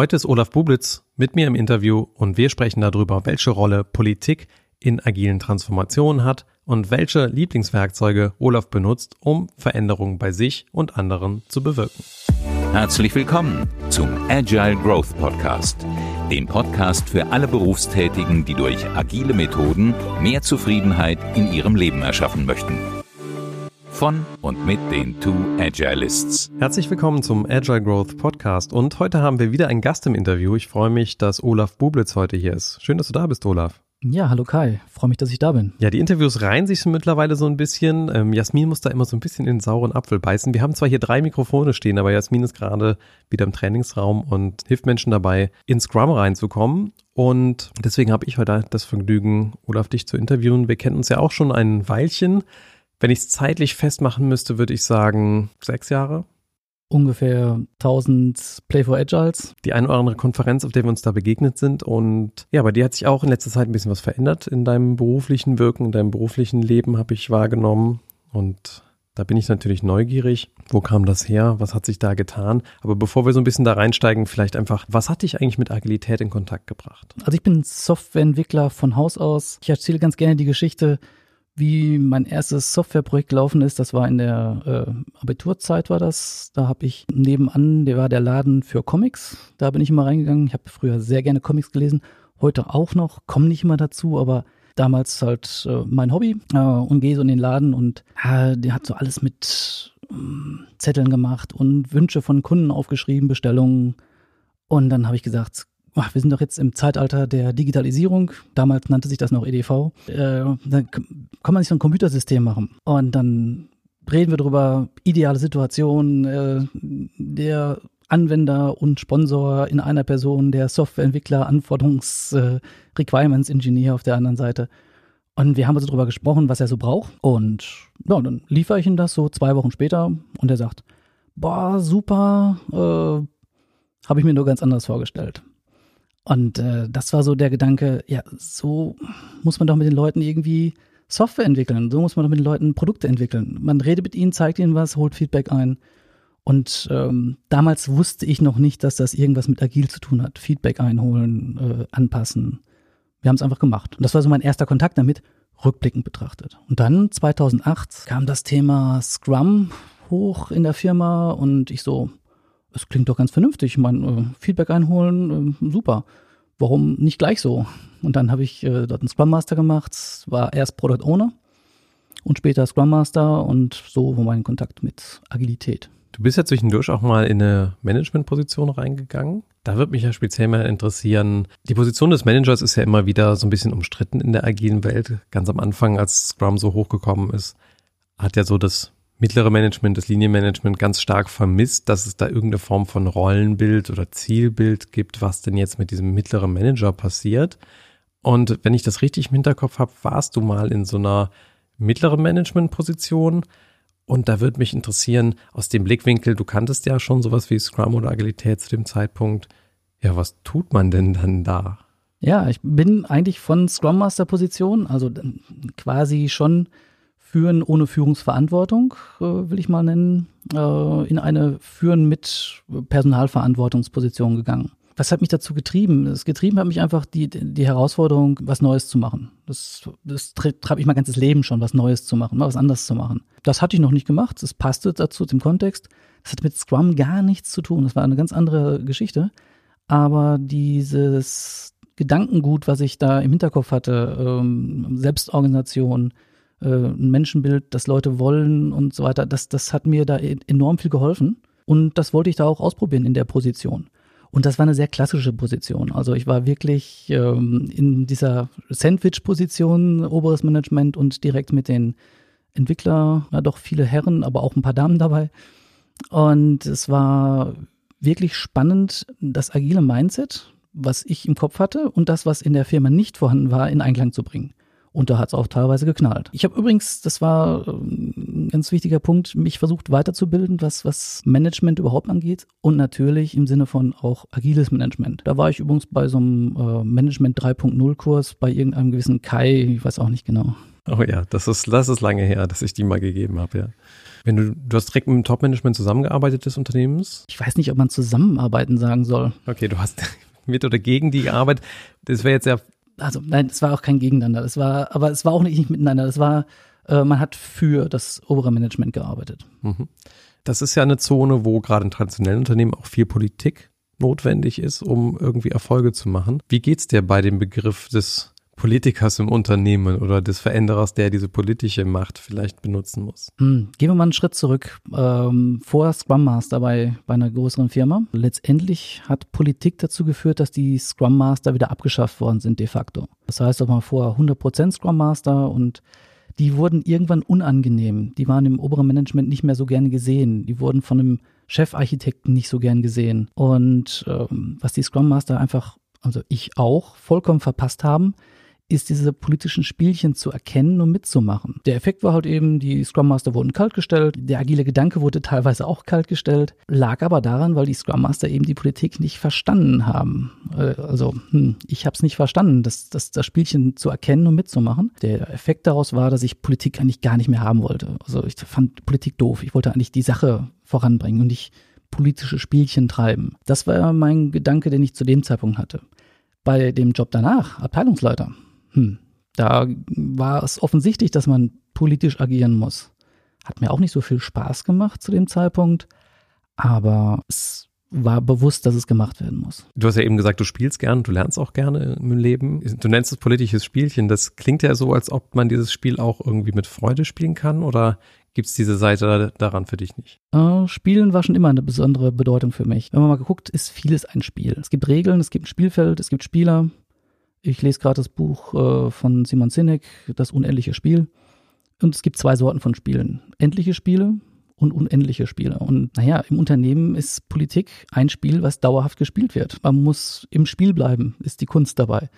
Heute ist Olaf Bublitz mit mir im Interview und wir sprechen darüber, welche Rolle Politik in agilen Transformationen hat und welche Lieblingswerkzeuge Olaf benutzt, um Veränderungen bei sich und anderen zu bewirken. Herzlich willkommen zum Agile Growth Podcast, dem Podcast für alle Berufstätigen, die durch agile Methoden mehr Zufriedenheit in ihrem Leben erschaffen möchten von und mit den Two Agilists. Herzlich willkommen zum Agile Growth Podcast und heute haben wir wieder einen Gast im Interview. Ich freue mich, dass Olaf Bublitz heute hier ist. Schön, dass du da bist, Olaf. Ja, hallo Kai, freue mich, dass ich da bin. Ja, die Interviews reihen sich mittlerweile so ein bisschen. Ähm, Jasmin muss da immer so ein bisschen in den sauren Apfel beißen. Wir haben zwar hier drei Mikrofone stehen, aber Jasmin ist gerade wieder im Trainingsraum und hilft Menschen dabei, in Scrum reinzukommen. Und deswegen habe ich heute das Vergnügen, Olaf, dich zu interviewen. Wir kennen uns ja auch schon ein Weilchen. Wenn ich es zeitlich festmachen müsste, würde ich sagen sechs Jahre. Ungefähr 1000 Play for Agiles. Die eine oder andere Konferenz, auf der wir uns da begegnet sind. Und ja, bei dir hat sich auch in letzter Zeit ein bisschen was verändert in deinem beruflichen Wirken, in deinem beruflichen Leben habe ich wahrgenommen. Und da bin ich natürlich neugierig. Wo kam das her? Was hat sich da getan? Aber bevor wir so ein bisschen da reinsteigen, vielleicht einfach, was hat dich eigentlich mit Agilität in Kontakt gebracht? Also ich bin Softwareentwickler von Haus aus. Ich erzähle ganz gerne die Geschichte, wie mein erstes Softwareprojekt gelaufen ist. Das war in der äh, Abiturzeit war das. Da habe ich nebenan, der war der Laden für Comics. Da bin ich immer reingegangen. Ich habe früher sehr gerne Comics gelesen, heute auch noch, komme nicht immer dazu, aber damals halt äh, mein Hobby äh, und gehe so in den Laden und äh, der hat so alles mit ähm, Zetteln gemacht und Wünsche von Kunden aufgeschrieben, Bestellungen. Und dann habe ich gesagt, ach, wir sind doch jetzt im Zeitalter der Digitalisierung. Damals nannte sich das noch EDV. Äh, dann kann man sich so ein Computersystem machen. Und dann reden wir darüber, ideale Situation, äh, der Anwender und Sponsor in einer Person, der Softwareentwickler, Anforderungs-, äh, auf der anderen Seite. Und wir haben also darüber gesprochen, was er so braucht. Und ja, dann liefere ich ihm das so zwei Wochen später und er sagt, boah, super, äh, habe ich mir nur ganz anders vorgestellt. Und äh, das war so der Gedanke, ja, so muss man doch mit den Leuten irgendwie Software entwickeln. So muss man doch mit den Leuten Produkte entwickeln. Man redet mit ihnen, zeigt ihnen was, holt Feedback ein. Und ähm, damals wusste ich noch nicht, dass das irgendwas mit agil zu tun hat. Feedback einholen, äh, anpassen. Wir haben es einfach gemacht. Und das war so mein erster Kontakt damit, rückblickend betrachtet. Und dann 2008 kam das Thema Scrum hoch in der Firma und ich so, es klingt doch ganz vernünftig. Ich meine, äh, Feedback einholen, äh, super. Warum nicht gleich so? Und dann habe ich äh, dort einen Scrum Master gemacht, war erst Product Owner und später Scrum Master und so war mein Kontakt mit Agilität. Du bist ja zwischendurch auch mal in eine Managementposition reingegangen. Da würde mich ja speziell mal interessieren, die Position des Managers ist ja immer wieder so ein bisschen umstritten in der agilen Welt. Ganz am Anfang, als Scrum so hochgekommen ist, hat ja so das mittlere Management, das Linienmanagement ganz stark vermisst, dass es da irgendeine Form von Rollenbild oder Zielbild gibt, was denn jetzt mit diesem mittleren Manager passiert. Und wenn ich das richtig im Hinterkopf habe, warst du mal in so einer mittleren Management-Position. Und da würde mich interessieren, aus dem Blickwinkel, du kanntest ja schon sowas wie Scrum oder Agilität zu dem Zeitpunkt. Ja, was tut man denn dann da? Ja, ich bin eigentlich von Scrum Master Position, also quasi schon Führen ohne Führungsverantwortung, äh, will ich mal nennen, äh, in eine Führen mit Personalverantwortungsposition gegangen. Was hat mich dazu getrieben? Das getrieben hat mich einfach die, die Herausforderung, was Neues zu machen. Das, das treibt ich mein ganzes Leben schon, was Neues zu machen, mal was anderes zu machen. Das hatte ich noch nicht gemacht. Das passte dazu, zum Kontext. Das hat mit Scrum gar nichts zu tun. Das war eine ganz andere Geschichte. Aber dieses Gedankengut, was ich da im Hinterkopf hatte, ähm, Selbstorganisation, äh, ein Menschenbild, das Leute wollen und so weiter, das, das hat mir da e-, enorm viel geholfen. Und das wollte ich da auch ausprobieren in der Position. Und das war eine sehr klassische Position. Also ich war wirklich ähm, in dieser Sandwich-Position, oberes Management und direkt mit den Entwickler, ja doch viele Herren, aber auch ein paar Damen dabei. Und es war wirklich spannend, das agile Mindset, was ich im Kopf hatte und das, was in der Firma nicht vorhanden war, in Einklang zu bringen. Und da hat es auch teilweise geknallt. Ich habe übrigens, das war ähm, ein ganz wichtiger Punkt, mich versucht weiterzubilden, was, was Management überhaupt angeht. Und natürlich im Sinne von auch agiles Management. Da war ich übrigens bei so einem äh, Management 3.0 Kurs bei irgendeinem gewissen Kai, ich weiß auch nicht genau. Oh ja, das ist, das ist lange her, dass ich die mal gegeben habe, ja. Wenn du, du hast direkt mit dem Top-Management zusammengearbeitet des Unternehmens? Ich weiß nicht, ob man zusammenarbeiten sagen soll. Okay, du hast mit oder gegen die gearbeitet. Das wäre jetzt ja. Also nein, es war auch kein Gegeneinander. Es war, aber es war auch nicht, nicht miteinander. Es war, äh, man hat für das obere Management gearbeitet. Mhm. Das ist ja eine Zone, wo gerade in traditionellen Unternehmen auch viel Politik notwendig ist, um irgendwie Erfolge zu machen. Wie geht's dir bei dem Begriff des Politikers im Unternehmen oder des Veränderers, der diese politische Macht vielleicht benutzen muss. Hm, gehen wir mal einen Schritt zurück. Ähm, vor Scrum Master bei, bei einer größeren Firma. Letztendlich hat Politik dazu geführt, dass die Scrum Master wieder abgeschafft worden sind de facto. Das heißt auch mal vor 100% Scrum Master und die wurden irgendwann unangenehm. Die waren im oberen Management nicht mehr so gerne gesehen. Die wurden von einem Chefarchitekten nicht so gern gesehen. Und ähm, was die Scrum Master einfach, also ich auch, vollkommen verpasst haben, ist diese politischen Spielchen zu erkennen und mitzumachen. Der Effekt war halt eben, die Scrum Master wurden kaltgestellt, der agile Gedanke wurde teilweise auch kaltgestellt, lag aber daran, weil die Scrum Master eben die Politik nicht verstanden haben. Äh, also hm, ich habe es nicht verstanden, das, das, das Spielchen zu erkennen und mitzumachen. Der Effekt daraus war, dass ich Politik eigentlich gar nicht mehr haben wollte. Also ich fand Politik doof. Ich wollte eigentlich die Sache voranbringen und nicht politische Spielchen treiben. Das war mein Gedanke, den ich zu dem Zeitpunkt hatte. Bei dem Job danach, Abteilungsleiter, hm, da war es offensichtlich, dass man politisch agieren muss. Hat mir auch nicht so viel Spaß gemacht zu dem Zeitpunkt, aber es war bewusst, dass es gemacht werden muss. Du hast ja eben gesagt, du spielst gern, du lernst auch gerne im Leben. Du nennst es politisches Spielchen. Das klingt ja so, als ob man dieses Spiel auch irgendwie mit Freude spielen kann oder gibt es diese Seite daran für dich nicht? Äh, Spielen war schon immer eine besondere Bedeutung für mich. Wenn man mal geguckt, ist vieles ein Spiel. Es gibt Regeln, es gibt ein Spielfeld, es gibt Spieler, ich lese gerade das Buch äh, von Simon Sinek, Das unendliche Spiel. Und es gibt zwei Sorten von Spielen. Endliche Spiele und unendliche Spiele. Und naja, im Unternehmen ist Politik ein Spiel, was dauerhaft gespielt wird. Man muss im Spiel bleiben, ist die Kunst dabei.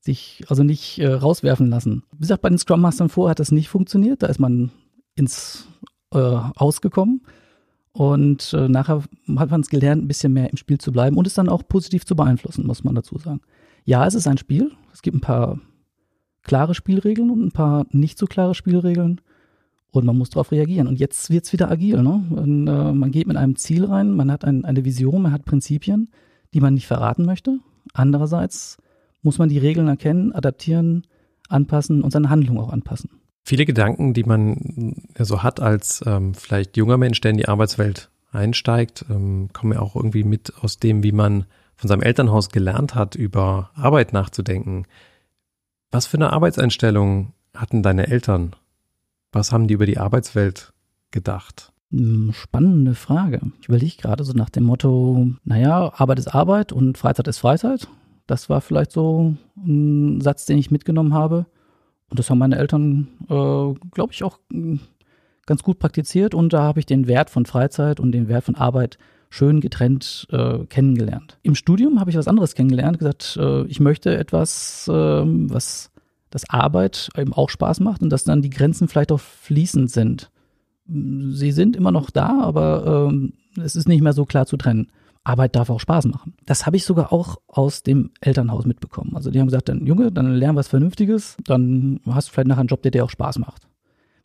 Sich also nicht äh, rauswerfen lassen. Wie gesagt, bei den Scrum Mastern vorher hat das nicht funktioniert. Da ist man ins äh, Ausgekommen. Und äh, nachher hat man es gelernt, ein bisschen mehr im Spiel zu bleiben und es dann auch positiv zu beeinflussen, muss man dazu sagen ja, es ist ein Spiel. Es gibt ein paar klare Spielregeln und ein paar nicht so klare Spielregeln. Und man muss darauf reagieren. Und jetzt wird es wieder agil. Ne? Und, äh, man geht mit einem Ziel rein, man hat ein, eine Vision, man hat Prinzipien, die man nicht verraten möchte. Andererseits muss man die Regeln erkennen, adaptieren, anpassen und seine Handlung auch anpassen. Viele Gedanken, die man ja so hat als ähm, vielleicht junger Mensch, der in die Arbeitswelt einsteigt, ähm, kommen ja auch irgendwie mit aus dem, wie man von seinem Elternhaus gelernt hat, über Arbeit nachzudenken. Was für eine Arbeitseinstellung hatten deine Eltern? Was haben die über die Arbeitswelt gedacht? Hm, spannende Frage. Ich überlege gerade so nach dem Motto, naja, Arbeit ist Arbeit und Freizeit ist Freizeit. Das war vielleicht so ein Satz, den ich mitgenommen habe. Und das haben meine Eltern, äh, glaube ich, auch hm, ganz gut praktiziert. Und da habe ich den Wert von Freizeit und den Wert von Arbeit schön getrennt äh, kennengelernt. Im Studium habe ich was anderes kennengelernt, gesagt, äh, ich möchte etwas, äh, was das Arbeit eben auch Spaß macht und dass dann die Grenzen vielleicht auch fließend sind. Sie sind immer noch da, aber ähm, es ist nicht mehr so klar zu trennen. Arbeit darf auch Spaß machen. Das habe ich sogar auch aus dem Elternhaus mitbekommen. Also die haben gesagt, dann Junge, dann lern was Vernünftiges, dann hast du vielleicht nachher einen Job, der dir auch Spaß macht.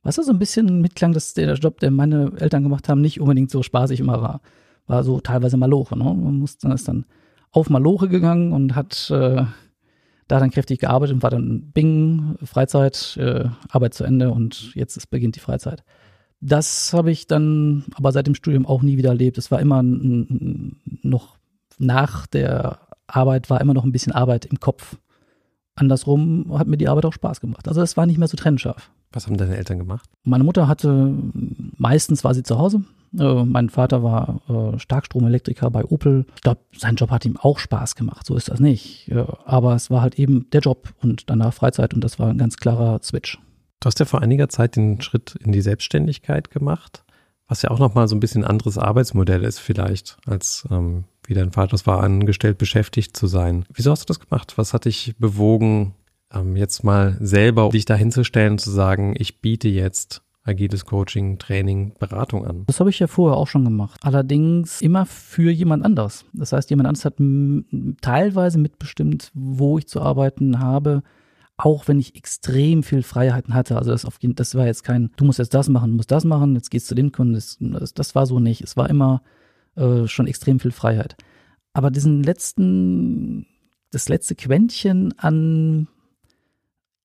Was so ein bisschen mitklang, dass der Job, den meine Eltern gemacht haben, nicht unbedingt so spaßig immer war war so teilweise Maloche. Ne? Man musste, ist dann auf Maloche gegangen und hat äh, da dann kräftig gearbeitet und war dann Bing, Freizeit, äh, Arbeit zu Ende und jetzt ist, beginnt die Freizeit. Das habe ich dann aber seit dem Studium auch nie wieder erlebt. Es war immer noch nach der Arbeit war immer noch ein bisschen Arbeit im Kopf. Andersrum hat mir die Arbeit auch Spaß gemacht. Also es war nicht mehr so trennscharf. Was haben deine Eltern gemacht? Meine Mutter hatte, meistens war sie zu Hause, äh, mein Vater war äh, Starkstromelektriker bei Opel. Ich glaube, sein Job hat ihm auch Spaß gemacht, so ist das nicht. Äh, aber es war halt eben der Job und danach Freizeit und das war ein ganz klarer Switch. Du hast ja vor einiger Zeit den Schritt in die Selbstständigkeit gemacht, was ja auch nochmal so ein bisschen ein anderes Arbeitsmodell ist vielleicht, als ähm, wie dein Vater es war, angestellt beschäftigt zu sein. Wieso hast du das gemacht? Was hat dich bewogen, ähm, jetzt mal selber dich dahinzustellen und zu sagen, ich biete jetzt agiles Coaching, Training, Beratung an. Das habe ich ja vorher auch schon gemacht. Allerdings immer für jemand anders. Das heißt, jemand anders hat teilweise mitbestimmt, wo ich zu arbeiten habe, auch wenn ich extrem viel Freiheiten hatte. Also das, auf, das war jetzt kein, du musst jetzt das machen, du musst das machen, jetzt gehst du dem Kunden. Das, das, das war so nicht. Es war immer äh, schon extrem viel Freiheit. Aber diesen letzten, das letzte Quäntchen an,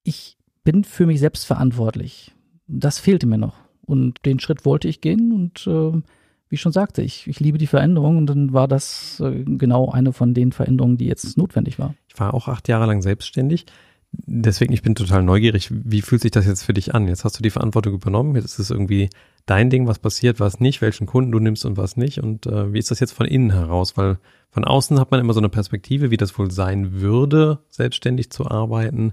ich bin für mich selbst verantwortlich, das fehlte mir noch. Und den Schritt wollte ich gehen und äh, wie ich schon sagte, ich, ich liebe die Veränderung und dann war das äh, genau eine von den Veränderungen, die jetzt notwendig war. Ich war auch acht Jahre lang selbstständig. Deswegen, ich bin total neugierig. Wie fühlt sich das jetzt für dich an? Jetzt hast du die Verantwortung übernommen. Jetzt ist es irgendwie dein Ding, was passiert, was nicht, welchen Kunden du nimmst und was nicht. Und äh, wie ist das jetzt von innen heraus? Weil von außen hat man immer so eine Perspektive, wie das wohl sein würde, selbstständig zu arbeiten.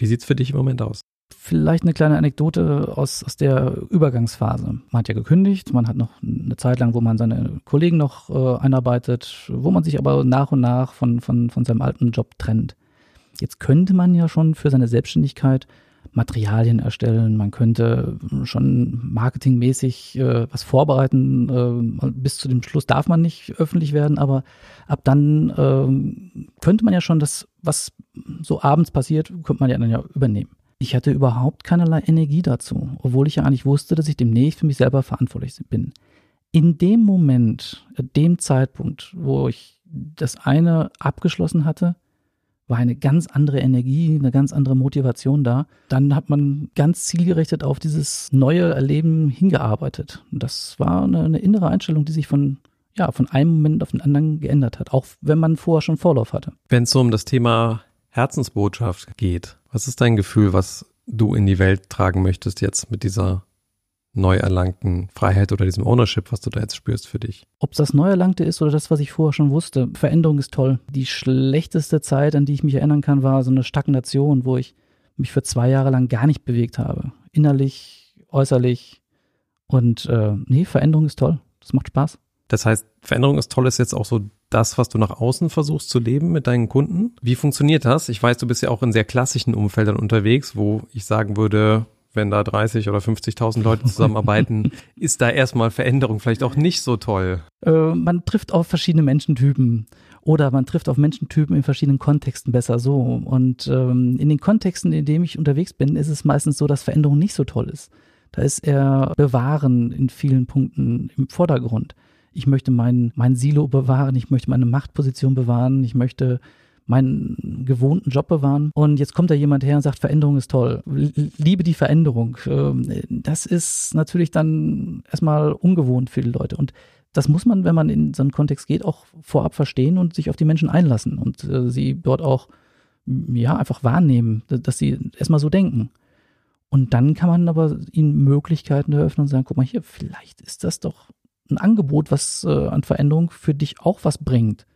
Wie sieht's für dich im Moment aus? Vielleicht eine kleine Anekdote aus, aus der Übergangsphase. Man hat ja gekündigt, man hat noch eine Zeit lang, wo man seine Kollegen noch äh, einarbeitet, wo man sich aber nach und nach von, von, von seinem alten Job trennt. Jetzt könnte man ja schon für seine Selbstständigkeit Materialien erstellen, man könnte schon marketingmäßig äh, was vorbereiten. Äh, bis zu dem Schluss darf man nicht öffentlich werden, aber ab dann äh, könnte man ja schon das, was so abends passiert, könnte man ja dann ja übernehmen. Ich hatte überhaupt keinerlei Energie dazu, obwohl ich ja eigentlich wusste, dass ich demnächst für mich selber verantwortlich bin. In dem Moment, dem Zeitpunkt, wo ich das eine abgeschlossen hatte, war eine ganz andere Energie, eine ganz andere Motivation da. Dann hat man ganz zielgerichtet auf dieses neue Erleben hingearbeitet. Und das war eine, eine innere Einstellung, die sich von ja, von einem Moment auf den anderen geändert hat, auch wenn man vorher schon Vorlauf hatte. Wenn es so um das Thema Herzensbotschaft geht, was ist dein Gefühl, was du in die Welt tragen möchtest jetzt mit dieser neu erlangten Freiheit oder diesem Ownership, was du da jetzt spürst für dich? Ob es das neu erlangte ist oder das, was ich vorher schon wusste, Veränderung ist toll. Die schlechteste Zeit, an die ich mich erinnern kann, war so eine Stagnation, wo ich mich für zwei Jahre lang gar nicht bewegt habe. Innerlich, äußerlich. Und äh, nee, Veränderung ist toll. Das macht Spaß. Das heißt, Veränderung ist toll, ist jetzt auch so das, was du nach außen versuchst zu leben mit deinen Kunden. Wie funktioniert das? Ich weiß, du bist ja auch in sehr klassischen Umfeldern unterwegs, wo ich sagen würde, wenn da 30 oder 50.000 Leute zusammenarbeiten, ist da erstmal Veränderung vielleicht auch nicht so toll. Äh, man trifft auf verschiedene Menschentypen oder man trifft auf Menschentypen in verschiedenen Kontexten besser so. Und ähm, in den Kontexten, in denen ich unterwegs bin, ist es meistens so, dass Veränderung nicht so toll ist. Da ist eher Bewahren in vielen Punkten im Vordergrund ich möchte mein, mein Silo bewahren, ich möchte meine Machtposition bewahren, ich möchte meinen gewohnten Job bewahren. Und jetzt kommt da jemand her und sagt, Veränderung ist toll. Liebe die Veränderung. Ähm, das ist natürlich dann erstmal ungewohnt für die Leute. Und das muss man, wenn man in so einen Kontext geht, auch vorab verstehen und sich auf die Menschen einlassen und äh, sie dort auch, ja, einfach wahrnehmen, dass sie erstmal so denken. Und dann kann man aber ihnen Möglichkeiten eröffnen und sagen, guck mal hier, vielleicht ist das doch ein Angebot, was äh, an Veränderung für dich auch was bringt.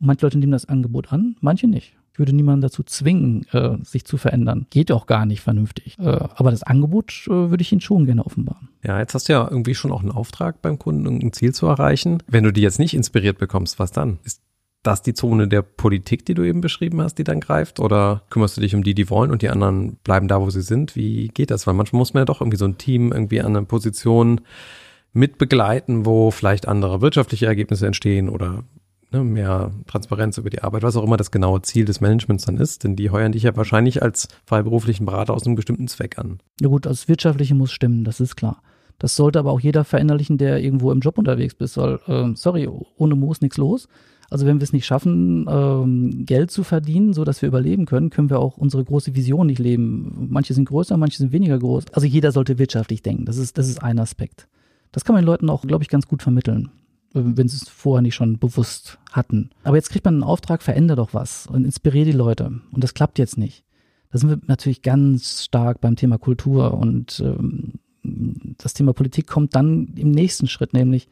Manche Leute nehmen das Angebot an, manche nicht. Ich würde niemanden dazu zwingen, äh, sich zu verändern. Geht auch gar nicht vernünftig. Äh, aber das Angebot äh, würde ich Ihnen schon gerne offenbaren. Ja, jetzt hast du ja irgendwie schon auch einen Auftrag beim Kunden, ein Ziel zu erreichen. Wenn du die jetzt nicht inspiriert bekommst, was dann? Ist das die Zone der Politik, die du eben beschrieben hast, die dann greift? Oder kümmerst du dich um die, die wollen und die anderen bleiben da, wo sie sind? Wie geht das? Weil manchmal muss man ja doch irgendwie so ein Team irgendwie an einer Position mit begleiten, wo vielleicht andere wirtschaftliche Ergebnisse entstehen oder ne, mehr Transparenz über die Arbeit, was auch immer das genaue Ziel des Managements dann ist, denn die heuern dich ja wahrscheinlich als freiberuflichen Berater aus einem bestimmten Zweck an. Ja gut, das Wirtschaftliche muss stimmen, das ist klar. Das sollte aber auch jeder verinnerlichen, der irgendwo im Job unterwegs ist, weil, äh, sorry, ohne Moos nichts los. Also wenn wir es nicht schaffen, ähm, Geld zu verdienen, so dass wir überleben können, können wir auch unsere große Vision nicht leben. Manche sind größer, manche sind weniger groß. Also jeder sollte wirtschaftlich denken. Das ist, das ist ein Aspekt. Das kann man den Leuten auch, glaube ich, ganz gut vermitteln, wenn sie es vorher nicht schon bewusst hatten. Aber jetzt kriegt man einen Auftrag, verändere doch was und inspiriere die Leute. Und das klappt jetzt nicht. Da sind wir natürlich ganz stark beim Thema Kultur und ähm, das Thema Politik kommt dann im nächsten Schritt, nämlich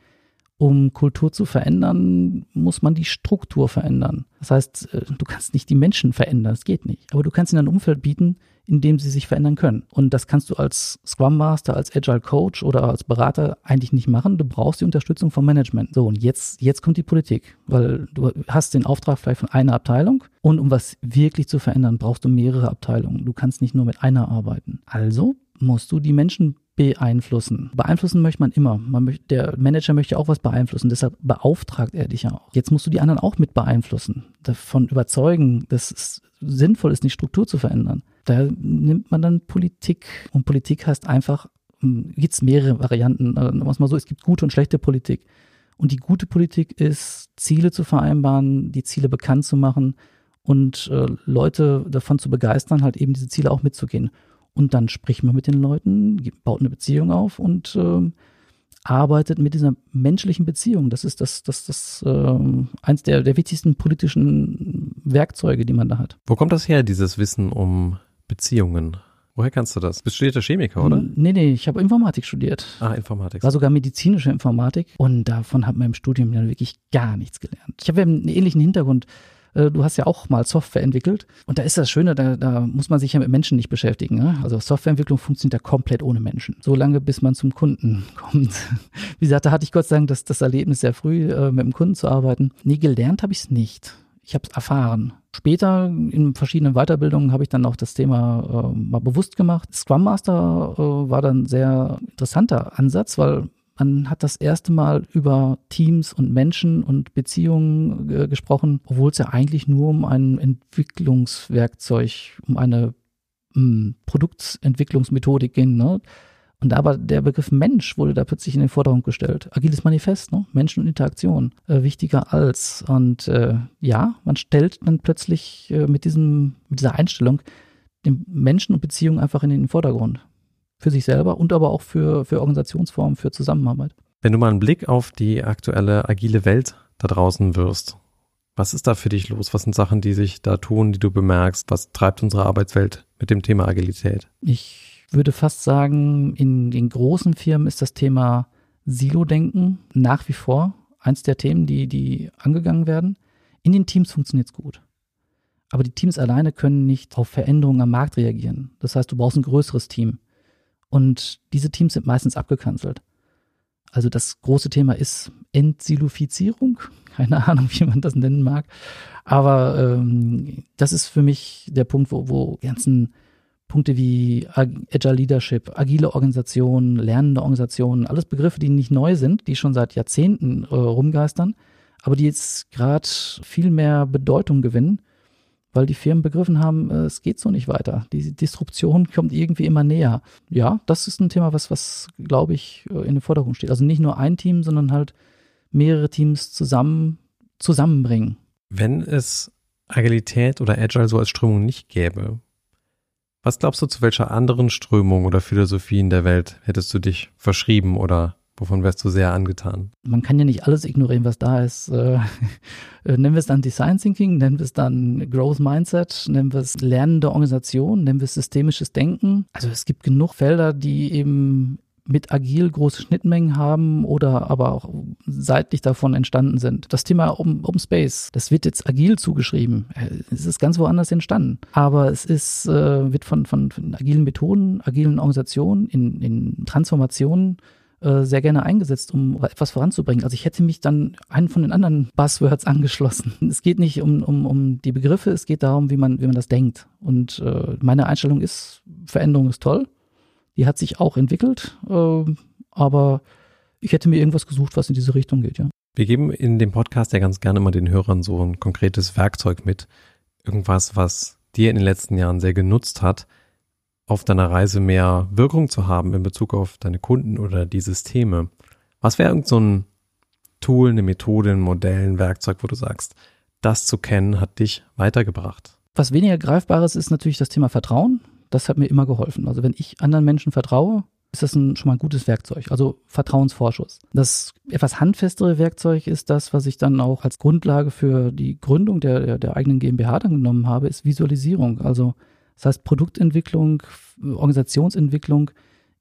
um Kultur zu verändern, muss man die Struktur verändern. Das heißt, äh, du kannst nicht die Menschen verändern, das geht nicht. Aber du kannst ihnen ein Umfeld bieten, in dem sie sich verändern können. Und das kannst du als Scrum Master, als Agile Coach oder als Berater eigentlich nicht machen. Du brauchst die Unterstützung vom Management. So, und jetzt, jetzt kommt die Politik, weil du hast den Auftrag vielleicht von einer Abteilung und um was wirklich zu verändern, brauchst du mehrere Abteilungen. Du kannst nicht nur mit einer arbeiten. Also musst du die Menschen beeinflussen. Beeinflussen möchte man immer. Man möchte, der Manager möchte auch was beeinflussen, deshalb beauftragt er dich ja auch. Jetzt musst du die anderen auch mit beeinflussen, davon überzeugen, dass es sinnvoll ist, die Struktur zu verändern. Da nimmt man dann Politik und Politik heißt einfach, hm, gibt es mehrere Varianten. Was mal so, es gibt gute und schlechte Politik. Und die gute Politik ist, Ziele zu vereinbaren, die Ziele bekannt zu machen und äh, Leute davon zu begeistern, halt eben diese Ziele auch mitzugehen. Und dann spricht man mit den Leuten, baut eine Beziehung auf und äh, arbeitet mit dieser menschlichen Beziehung. Das ist das, das, das äh, eins der, der wichtigsten politischen Werkzeuge, die man da hat. Wo kommt das her, dieses Wissen um Beziehungen? Woher kannst du das? Bist studierter Chemiker, oder? Nee, nee, ich habe Informatik studiert. Ah, Informatik. War sogar medizinische Informatik und davon hat man im Studium dann wirklich gar nichts gelernt. Ich habe ja einen ähnlichen Hintergrund. Äh, du hast ja auch mal Software entwickelt und da ist das Schöne, da, da muss man sich ja mit Menschen nicht beschäftigen. Ne? Also Softwareentwicklung funktioniert ja komplett ohne Menschen. So lange, bis man zum Kunden kommt. Wie gesagt, da hatte ich Gott sei Dank das, das Erlebnis sehr früh, äh, mit dem Kunden zu arbeiten. Nee, gelernt habe ich es nicht. Ich habe es erfahren. Später in verschiedenen Weiterbildungen habe ich dann auch das Thema äh, mal bewusst gemacht. Scrum Master äh, war dann ein sehr interessanter Ansatz, weil man hat das erste Mal über Teams und Menschen und Beziehungen äh, gesprochen, obwohl es ja eigentlich nur um ein Entwicklungswerkzeug, um eine mh, hm, Produktentwicklungsmethodik ging. Ne? Und aber der Begriff Mensch wurde da plötzlich in den Vordergrund gestellt. Agiles Manifest, ne? Menschen und Interaktion, äh, wichtiger als. Und äh, ja, man stellt dann plötzlich äh, mit, diesem, mit dieser Einstellung den Menschen und Beziehungen einfach in den Vordergrund. Für sich selber und aber auch für, für Organisationsformen, für Zusammenarbeit. Wenn du mal einen Blick auf die aktuelle agile Welt da draußen wirst, was ist da für dich los? Was sind Sachen, die sich da tun, die du bemerkst? Was treibt unsere Arbeitswelt mit dem Thema Agilität? Ich würde fast sagen, in den großen Firmen ist das Thema Silo-Denken nach wie vor eins der Themen, die, die angegangen werden. In den Teams funktioniert es gut. Aber die Teams alleine können nicht auf Veränderungen am Markt reagieren. Das heißt, du brauchst ein größeres Team. Und diese Teams sind meistens abgekanzelt. Also das große Thema ist Entsilofizierung. Keine Ahnung, wie man das nennen mag. Aber ähm, das ist für mich der Punkt, wo, wo ganzen Punkte wie Agile Leadership, agile Organisationen, lernende Organisationen, alles Begriffe, die nicht neu sind, die schon seit Jahrzehnten äh, rumgeistern, aber die jetzt gerade viel mehr Bedeutung gewinnen, weil die Firmen begriffen haben, äh, es geht so nicht weiter. Die Disruption kommt irgendwie immer näher. Ja, das ist ein Thema, was, was glaube ich, äh, in den Vordergrund steht. Also nicht nur ein Team, sondern halt mehrere Teams zusammen zusammenbringen. Wenn es Agilität oder Agile so als Strömung nicht gäbe, was glaubst du, zu welcher anderen Strömung oder Philosophie in der Welt hättest du dich verschrieben oder wovon wärst du sehr angetan? Man kann ja nicht alles ignorieren, was da ist. Äh, äh, nennen wir es dann Design Thinking, nennen wir es dann Growth Mindset, nennen wir es lernende Organisation, nennen wir es systemisches Denken. Also es gibt genug Felder, die eben mit agil große Schnittmengen haben oder aber auch seitlich davon entstanden sind. Das Thema Open, Space, das wird jetzt agil zugeschrieben. Es ist ganz woanders entstanden. Aber es ist, äh, wird von, von, von agilen Methoden, agilen Organisationen in, in Transformationen äh, sehr gerne eingesetzt, um etwas voranzubringen. Also ich hätte mich dann einen von den anderen Buzzwords angeschlossen. Es geht nicht um, um, um die Begriffe, es geht darum, wie man, wie man das denkt. Und äh, meine Einstellung ist, Veränderung ist toll. Die hat sich auch entwickelt, äh, aber ich hätte mir irgendwas gesucht, was in diese Richtung geht, ja. Wir geben in dem Podcast ja ganz gerne mal den Hörern so ein konkretes Werkzeug mit. Irgendwas, was dir in den letzten Jahren sehr genutzt hat, auf deiner Reise mehr Wirkung zu haben in Bezug auf deine Kunden oder die Systeme. Was wäre irgend so ein Tool, eine Methode, ein Modell, ein Werkzeug, wo du sagst, das zu kennen hat dich weitergebracht? Was weniger greifbares ist natürlich das Thema Vertrauen das hat mir immer geholfen. Also wenn ich anderen Menschen vertraue, ist das ein, schon mal ein gutes Werkzeug. Also Vertrauensvorschuss. Das etwas handfestere Werkzeug ist das, was ich dann auch als Grundlage für die Gründung der, der, der eigenen GmbH dann genommen habe, ist Visualisierung. Also das heißt Produktentwicklung, Organisationsentwicklung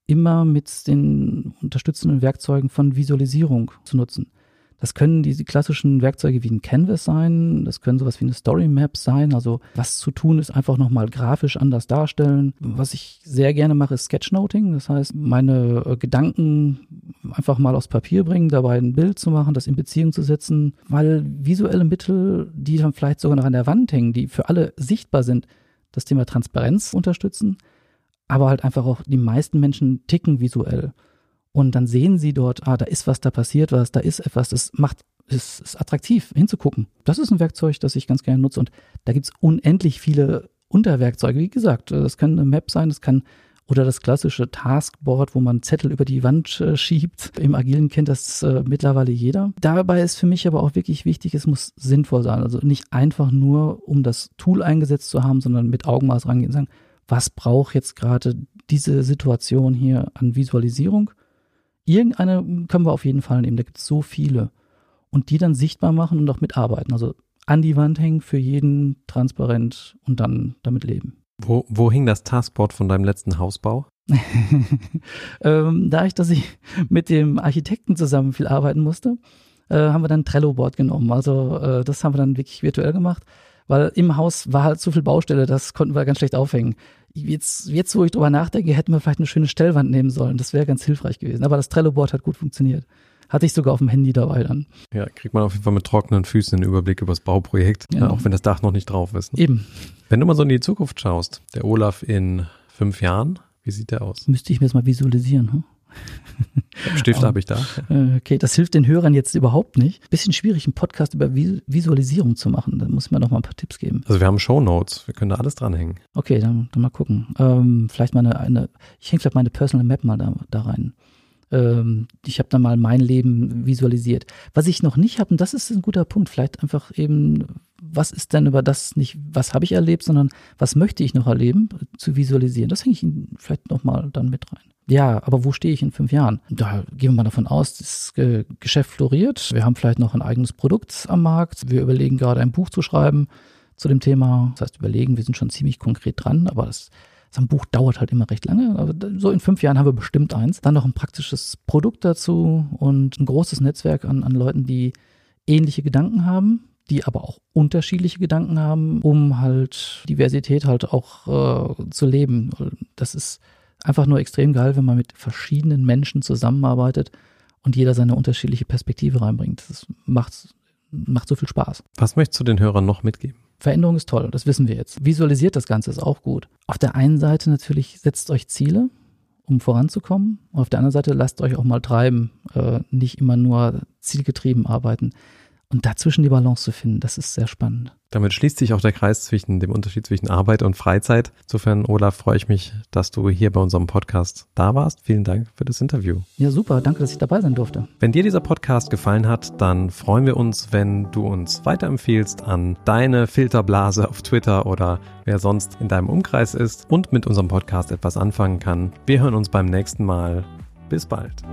immer mit den unterstützenden Werkzeugen von Visualisierung zu nutzen. Das können diese klassischen Werkzeuge wie ein Canvas sein, das können sowas wie eine Story Map sein. Also was zu tun ist, einfach nochmal grafisch anders darstellen. Was ich sehr gerne mache, ist Sketchnoting. Das heißt, meine äh, Gedanken einfach mal aufs Papier bringen, dabei ein Bild zu machen, das in Beziehung zu setzen, weil visuelle Mittel, die dann vielleicht sogar noch an der Wand hängen, die für alle sichtbar sind, das Thema Transparenz unterstützen, aber halt einfach auch die meisten Menschen ticken visuell. Und dann sehen sie dort, ah, da ist was, da passiert was, da ist etwas, das macht, ist, ist attraktiv hinzugucken. Das ist ein Werkzeug, das ich ganz gerne nutze. Und da gibt's unendlich viele Unterwerkzeuge. Wie gesagt, das kann eine Map sein, das kann oder das klassische Taskboard, wo man Zettel über die Wand äh, schiebt. Im Agilen kennt das äh, mittlerweile jeder. Dabei ist für mich aber auch wirklich wichtig, es muss sinnvoll sein. Also nicht einfach nur, um das Tool eingesetzt zu haben, sondern mit Augenmaß rangehen und sagen, was braucht jetzt gerade diese Situation hier an Visualisierung? Irgendeine können wir auf jeden Fall nehmen, da gibt es so viele. Und die dann sichtbar machen und auch mitarbeiten. Also an die Wand hängen, für jeden transparent und dann damit leben. Wo, wo hing das Taskboard von deinem letzten Hausbau? ähm, da ich, dass ich mit dem Architekten zusammen viel arbeiten musste, äh, haben wir dann Trello-Board genommen. Also äh, das haben wir dann wirklich virtuell gemacht, weil im Haus war halt zu viel Baustelle, das konnten wir ganz schlecht aufhängen. Jetzt, jetzt wo ich drüber nachdenke, hätten wir vielleicht eine schöne Stellwand nehmen sollen. Das wäre ganz hilfreich gewesen. Aber das Trello-Board hat gut funktioniert. Hatte ich sogar auf dem Handy dabei dann. Ja, kriegt man auf jeden Fall mit trockenen Füßen einen Überblick über das Bauprojekt, ja. auch wenn das Dach noch nicht drauf ist. Ne? Eben. Wenn du mal so in die Zukunft schaust, der Olaf in fünf Jahren, wie sieht der aus? Müsste ich mir das mal visualisieren. Hm? Stift habe ich da. Äh, okay, das hilft den Hörern jetzt überhaupt nicht. Bisschen schwierig, einen Podcast über Visualisierung zu machen. Da muss man noch mal ein paar Tipps geben. Also wir haben Show Notes, wir können da alles dranhängen. Okay, dann, dann mal gucken. Ähm, vielleicht mal eine, eine ich hänge vielleicht meine Personal Map mal da, da rein. Ähm, ich habe da mal mein Leben visualisiert. Was ich noch nicht habe, und das ist ein guter Punkt, vielleicht einfach eben, was ist denn über das nicht, was habe ich erlebt, sondern was möchte ich noch erleben, zu visualisieren. Das hänge ich vielleicht noch mal dann mit rein. Ja, aber wo stehe ich in fünf Jahren? Da gehen wir mal davon aus, das Geschäft floriert. Wir haben vielleicht noch ein eigenes Produkt am Markt. Wir überlegen gerade ein Buch zu schreiben zu dem Thema. Das heißt, überlegen, wir sind schon ziemlich konkret dran, aber das so ein Buch dauert halt immer recht lange. Aber so in fünf Jahren haben wir bestimmt eins. Dann noch ein praktisches Produkt dazu und ein großes Netzwerk an, an Leuten, die ähnliche Gedanken haben, die aber auch unterschiedliche Gedanken haben, um halt Diversität halt auch äh, zu leben. Das ist einfach nur extrem geil, wenn man mit verschiedenen Menschen zusammenarbeitet und jeder seine unterschiedliche Perspektive reinbringt. Das macht, macht so viel Spaß. Was möchtest du den Hörern noch mitgeben? Veränderung ist toll, das wissen wir jetzt. Visualisiert das Ganze ist auch gut. Auf der einen Seite natürlich setzt euch Ziele, um voranzukommen. Und auf der anderen Seite lasst euch auch mal treiben, äh, nicht immer nur zielgetrieben arbeiten. Und dazwischen die Balance zu finden, das ist sehr spannend. Damit schließt sich auch der Kreis zwischen dem Unterschied zwischen Arbeit und Freizeit. Insofern, Olaf, freue ich mich, dass du hier bei unserem Podcast da warst. Vielen Dank für das Interview. Ja, super. Danke, dass ich dabei sein durfte. Wenn dir dieser Podcast gefallen hat, dann freuen wir uns, wenn du uns weiterempfehlst an deine Filterblase auf Twitter oder wer sonst in deinem Umkreis ist und mit unserem Podcast etwas anfangen kann. Wir hören uns beim nächsten Mal. Bis bald.